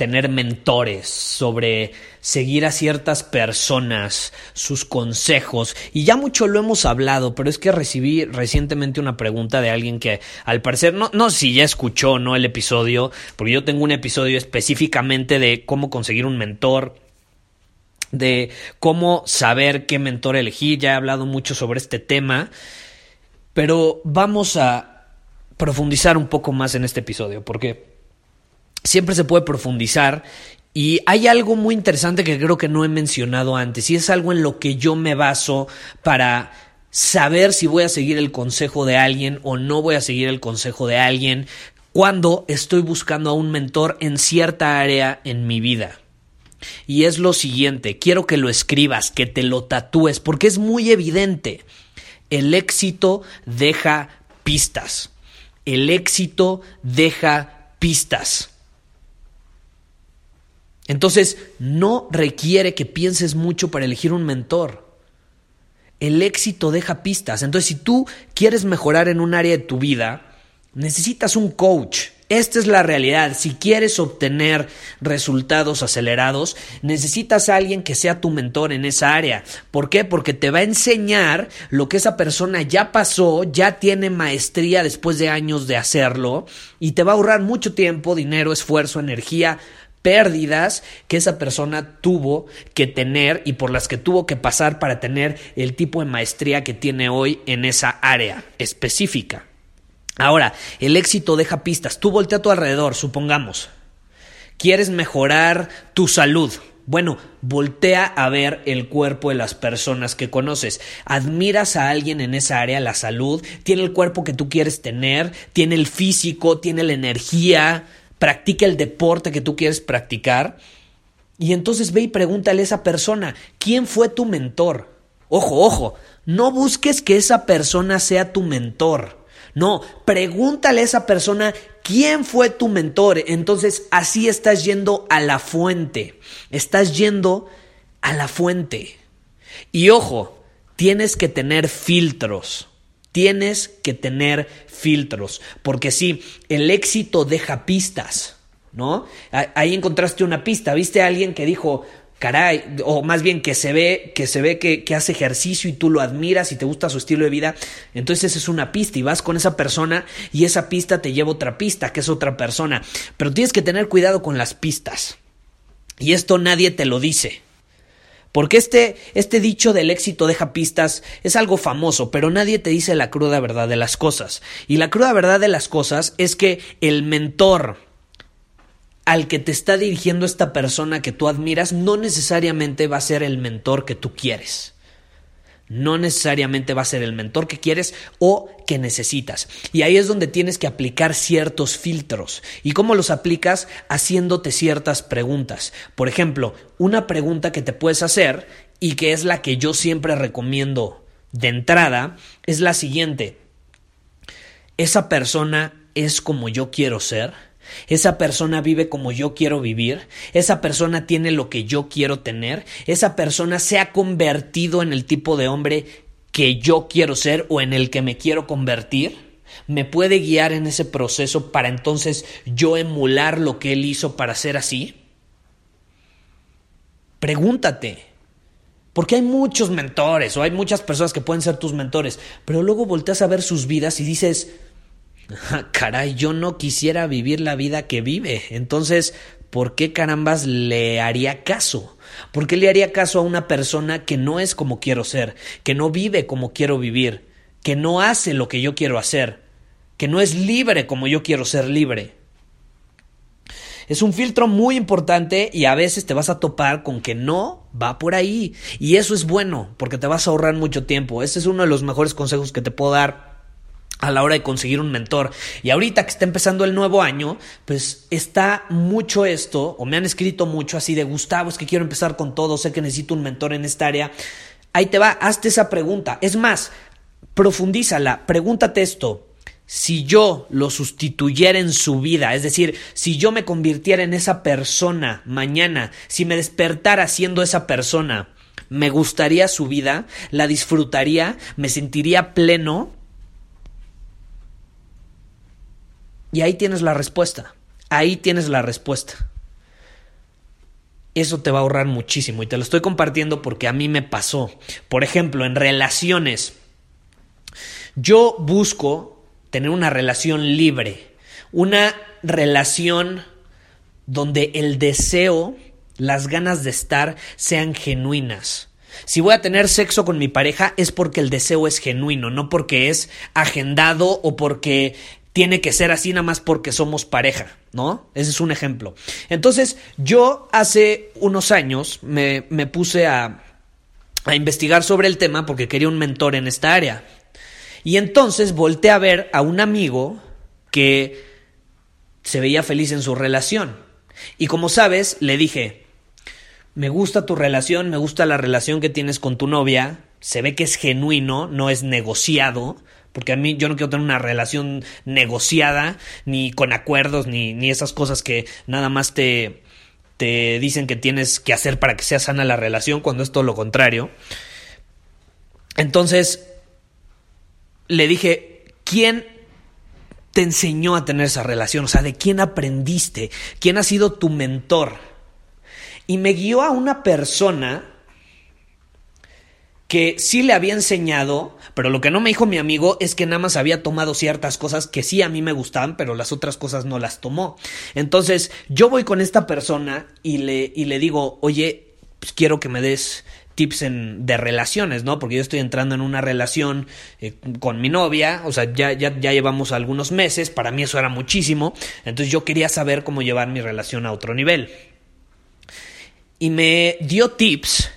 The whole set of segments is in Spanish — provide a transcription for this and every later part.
tener mentores, sobre seguir a ciertas personas, sus consejos. Y ya mucho lo hemos hablado, pero es que recibí recientemente una pregunta de alguien que al parecer, no, no si ya escuchó no el episodio, porque yo tengo un episodio específicamente de cómo conseguir un mentor, de cómo saber qué mentor elegir. Ya he hablado mucho sobre este tema, pero vamos a profundizar un poco más en este episodio, porque siempre se puede profundizar y hay algo muy interesante que creo que no he mencionado antes, y es algo en lo que yo me baso para saber si voy a seguir el consejo de alguien o no voy a seguir el consejo de alguien cuando estoy buscando a un mentor en cierta área en mi vida. Y es lo siguiente, quiero que lo escribas, que te lo tatúes, porque es muy evidente. El éxito deja pistas. El éxito deja pistas. Entonces, no requiere que pienses mucho para elegir un mentor. El éxito deja pistas. Entonces, si tú quieres mejorar en un área de tu vida, necesitas un coach. Esta es la realidad. Si quieres obtener resultados acelerados, necesitas a alguien que sea tu mentor en esa área. ¿Por qué? Porque te va a enseñar lo que esa persona ya pasó, ya tiene maestría después de años de hacerlo y te va a ahorrar mucho tiempo, dinero, esfuerzo, energía, pérdidas que esa persona tuvo que tener y por las que tuvo que pasar para tener el tipo de maestría que tiene hoy en esa área específica. Ahora, el éxito deja pistas. Tú voltea a tu alrededor, supongamos. ¿Quieres mejorar tu salud? Bueno, voltea a ver el cuerpo de las personas que conoces. Admiras a alguien en esa área, la salud, tiene el cuerpo que tú quieres tener, tiene el físico, tiene la energía, practica el deporte que tú quieres practicar. Y entonces ve y pregúntale a esa persona, ¿quién fue tu mentor? Ojo, ojo, no busques que esa persona sea tu mentor. No, pregúntale a esa persona quién fue tu mentor. Entonces así estás yendo a la fuente. Estás yendo a la fuente. Y ojo, tienes que tener filtros. Tienes que tener filtros. Porque sí, el éxito deja pistas. ¿No? Ahí encontraste una pista. ¿Viste a alguien que dijo, caray, o más bien que se ve, que se ve que, hace ejercicio y tú lo admiras y te gusta su estilo de vida, entonces es una pista y vas con esa persona y esa pista te lleva otra pista, que es otra persona. Pero tienes que tener cuidado con las pistas. Y esto nadie te lo dice. Porque este, este dicho del éxito deja pistas es algo famoso, pero nadie te dice la cruda verdad de las cosas. Y la cruda verdad de las cosas es que el mentor, al que te está dirigiendo esta persona que tú admiras no necesariamente va a ser el mentor que tú quieres. No necesariamente va a ser el mentor que quieres o que necesitas. Y ahí es donde tienes que aplicar ciertos filtros. ¿Y cómo los aplicas? Haciéndote ciertas preguntas. Por ejemplo, una pregunta que te puedes hacer y que es la que yo siempre recomiendo de entrada es la siguiente. ¿Esa persona es como yo quiero ser? Esa persona vive como yo quiero vivir, esa persona tiene lo que yo quiero tener, esa persona se ha convertido en el tipo de hombre que yo quiero ser o en el que me quiero convertir, me puede guiar en ese proceso para entonces yo emular lo que él hizo para ser así. Pregúntate, porque hay muchos mentores o hay muchas personas que pueden ser tus mentores, pero luego volteas a ver sus vidas y dices, caray, yo no quisiera vivir la vida que vive. Entonces, ¿por qué carambas le haría caso? ¿Por qué le haría caso a una persona que no es como quiero ser, que no vive como quiero vivir, que no hace lo que yo quiero hacer, que no es libre como yo quiero ser libre? Es un filtro muy importante y a veces te vas a topar con que no va por ahí. Y eso es bueno, porque te vas a ahorrar mucho tiempo. Ese es uno de los mejores consejos que te puedo dar a la hora de conseguir un mentor. Y ahorita que está empezando el nuevo año, pues está mucho esto, o me han escrito mucho así de Gustavo, es que quiero empezar con todo, sé que necesito un mentor en esta área. Ahí te va, hazte esa pregunta. Es más, profundízala, pregúntate esto si yo lo sustituyera en su vida, es decir, si yo me convirtiera en esa persona mañana, si me despertara siendo esa persona, ¿me gustaría su vida? ¿La disfrutaría? ¿Me sentiría pleno? Y ahí tienes la respuesta. Ahí tienes la respuesta. Eso te va a ahorrar muchísimo y te lo estoy compartiendo porque a mí me pasó. Por ejemplo, en relaciones. Yo busco tener una relación libre, una relación donde el deseo, las ganas de estar sean genuinas. Si voy a tener sexo con mi pareja es porque el deseo es genuino, no porque es agendado o porque tiene que ser así nada más porque somos pareja, ¿no? Ese es un ejemplo. Entonces, yo hace unos años me, me puse a, a investigar sobre el tema porque quería un mentor en esta área. Y entonces volteé a ver a un amigo que se veía feliz en su relación. Y como sabes, le dije, me gusta tu relación, me gusta la relación que tienes con tu novia, se ve que es genuino, no es negociado, porque a mí yo no quiero tener una relación negociada, ni con acuerdos, ni, ni esas cosas que nada más te, te dicen que tienes que hacer para que sea sana la relación, cuando es todo lo contrario. Entonces, le dije, ¿quién te enseñó a tener esa relación? O sea, ¿de quién aprendiste? ¿Quién ha sido tu mentor? Y me guió a una persona que sí le había enseñado, pero lo que no me dijo mi amigo es que nada más había tomado ciertas cosas que sí a mí me gustaban, pero las otras cosas no las tomó. Entonces yo voy con esta persona y le, y le digo, oye, pues quiero que me des tips en, de relaciones, ¿no? Porque yo estoy entrando en una relación eh, con mi novia, o sea, ya, ya, ya llevamos algunos meses, para mí eso era muchísimo, entonces yo quería saber cómo llevar mi relación a otro nivel. Y me dio tips,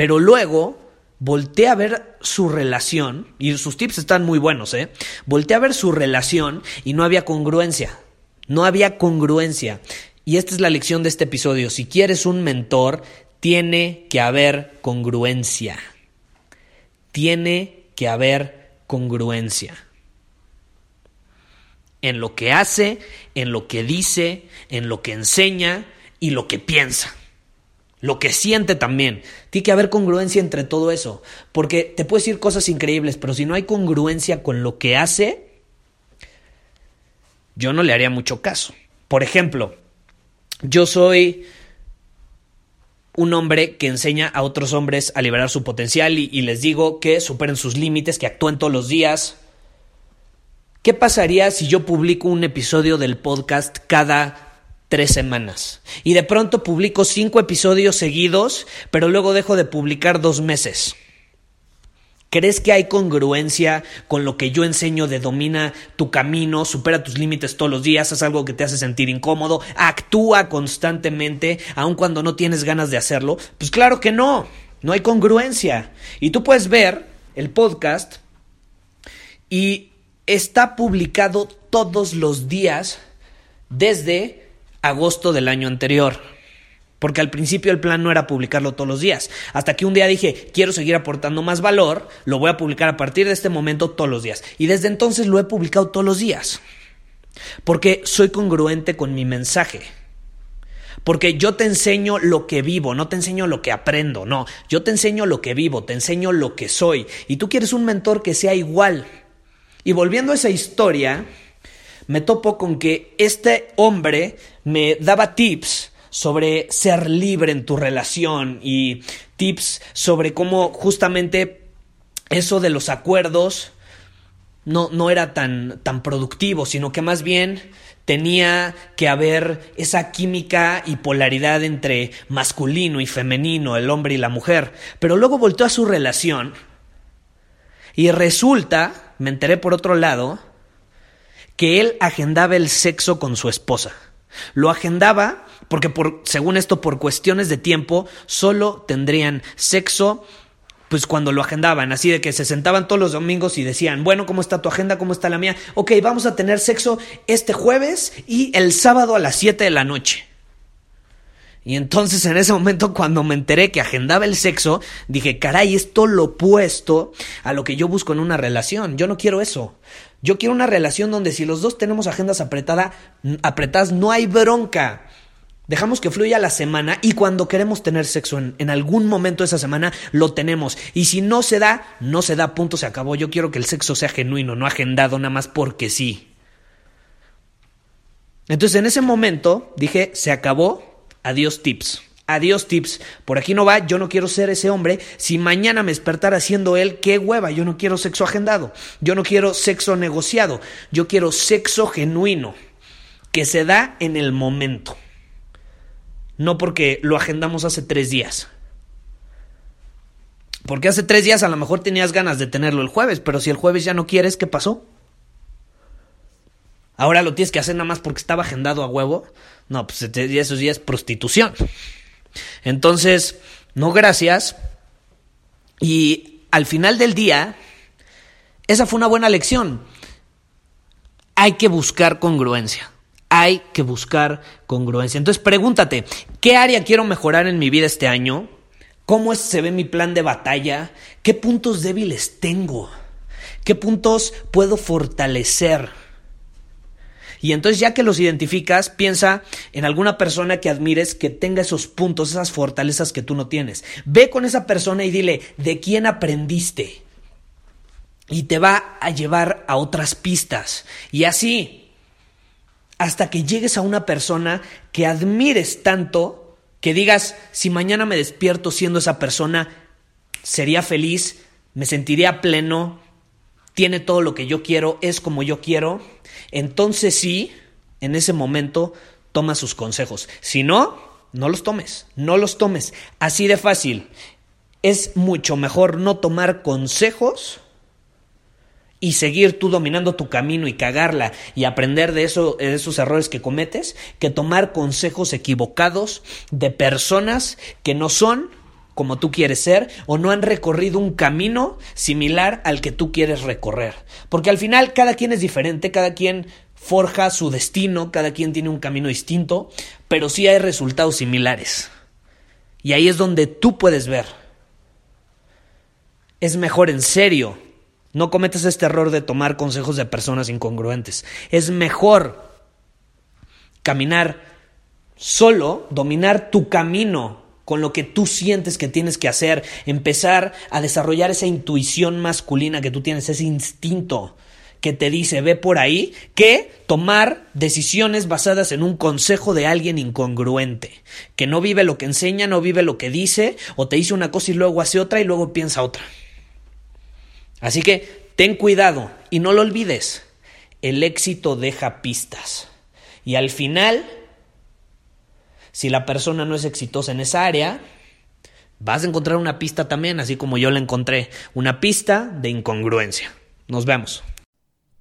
pero luego volteé a ver su relación, y sus tips están muy buenos, ¿eh? Volteé a ver su relación y no había congruencia. No había congruencia. Y esta es la lección de este episodio. Si quieres un mentor, tiene que haber congruencia. Tiene que haber congruencia. En lo que hace, en lo que dice, en lo que enseña y lo que piensa. Lo que siente también. Tiene que haber congruencia entre todo eso. Porque te puedes decir cosas increíbles, pero si no hay congruencia con lo que hace, yo no le haría mucho caso. Por ejemplo, yo soy un hombre que enseña a otros hombres a liberar su potencial y, les digo que superen sus límites, que actúen todos los días. ¿Qué pasaría si yo publico un episodio del podcast cada tres semanas? Y de pronto publico cinco episodios seguidos, pero luego dejo de publicar dos meses. ¿Crees que hay congruencia con lo que yo enseño de domina tu camino, supera tus límites todos los días, haz algo que te hace sentir incómodo, actúa constantemente, aun cuando no tienes ganas de hacerlo? Pues claro que no, no hay congruencia. Y tú puedes ver el podcast y está publicado todos los días desde agosto del año anterior. Porque al principio el plan no era publicarlo todos los días. Hasta que un día dije, quiero seguir aportando más valor, lo voy a publicar a partir de este momento todos los días. Y desde entonces lo he publicado todos los días. Porque soy congruente con mi mensaje. Porque yo te enseño lo que vivo, no te enseño lo que aprendo, no. Yo te enseño lo que vivo, te enseño lo que soy. Y tú quieres un mentor que sea igual. Y volviendo a esa historia, me topo con que este hombre me daba tips sobre ser libre en tu relación y tips sobre cómo justamente eso de los acuerdos no, no era tan, tan productivo, sino que más bien tenía que haber esa química y polaridad entre masculino y femenino, el hombre y la mujer. Pero luego volteó a su relación y resulta, me enteré por otro lado, que él agendaba el sexo con su esposa. Lo agendaba porque por, según esto, por cuestiones de tiempo, solo tendrían sexo pues cuando lo agendaban, así de que se sentaban todos los domingos y decían, bueno, ¿cómo está tu agenda? ¿Cómo está la mía? Ok, vamos a tener sexo este jueves y el sábado a las 7 de la noche. Y entonces en ese momento cuando me enteré que agendaba el sexo, dije, caray, esto lo opuesto a lo que yo busco en una relación. Yo no quiero eso. Yo quiero una relación donde si los dos tenemos agendas apretada, apretadas, no hay bronca. Dejamos que fluya la semana y cuando queremos tener sexo en, en, algún momento de esa semana, lo tenemos. Y si no se da, no se da, punto, se acabó. Yo quiero que el sexo sea genuino, no agendado nada más porque sí. Entonces en ese momento dije, se acabó, adiós tips. Adiós tips. Por aquí no va, yo no quiero ser ese hombre. Si mañana me despertara siendo él, qué hueva. Yo no quiero sexo agendado. Yo no quiero sexo negociado. Yo quiero sexo genuino. Que se da en el momento no porque lo agendamos hace tres días. Porque hace tres días a lo mejor tenías ganas de tenerlo el jueves, pero si el jueves ya no quieres, ¿qué pasó? Ahora lo tienes que hacer nada más porque estaba agendado a huevo. No, pues esos días es prostitución. Entonces, no gracias. Y al final del día, esa fue una buena lección. Hay que buscar congruencia hay que buscar congruencia. Entonces pregúntate, ¿qué área quiero mejorar en mi vida este año? ¿Cómo se ve mi plan de batalla? ¿Qué puntos débiles tengo? ¿Qué puntos puedo fortalecer? Y entonces ya que los identificas, piensa en alguna persona que admires que tenga esos puntos, esas fortalezas que tú no tienes. Ve con esa persona y dile, ¿de quién aprendiste? Y te va a llevar a otras pistas. Y así, hasta que llegues a una persona que admires tanto, que digas, si mañana me despierto siendo esa persona, sería feliz, me sentiría pleno, tiene todo lo que yo quiero, es como yo quiero, entonces sí, en ese momento toma sus consejos. Si no, no los tomes, no los tomes. Así de fácil. Es mucho mejor no tomar consejos y seguir tú dominando tu camino y cagarla y aprender de, de esos errores que cometes, que tomar consejos equivocados de personas que no son como tú quieres ser o no han recorrido un camino similar al que tú quieres recorrer. Porque al final cada quien es diferente, cada quien forja su destino, cada quien tiene un camino distinto, pero sí hay resultados similares. Y ahí es donde tú puedes ver. Es mejor en serio no cometas este error de tomar consejos de personas incongruentes. Es mejor caminar solo, dominar tu camino con lo que tú sientes que tienes que hacer, empezar a desarrollar esa intuición masculina que tú tienes, ese instinto que te dice ve por ahí, que tomar decisiones basadas en un consejo de alguien incongruente, que no vive lo que enseña, no vive lo que dice, o te dice una cosa y luego hace otra y luego piensa otra. Así que ten cuidado y no lo olvides. El éxito deja pistas. Y al final, si la persona no es exitosa en esa área, vas a encontrar una pista también, así como yo la encontré, una pista de incongruencia. Nos vemos.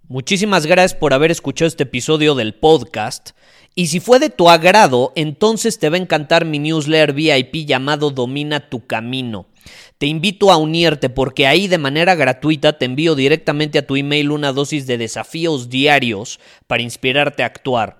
Muchísimas gracias por haber escuchado este episodio del podcast. Y si fue de tu agrado, entonces te va a encantar mi newsletter VIP llamado Domina tu Camino. Te invito a unirte porque ahí de manera gratuita te envío directamente a tu email una dosis de desafíos diarios para inspirarte a actuar.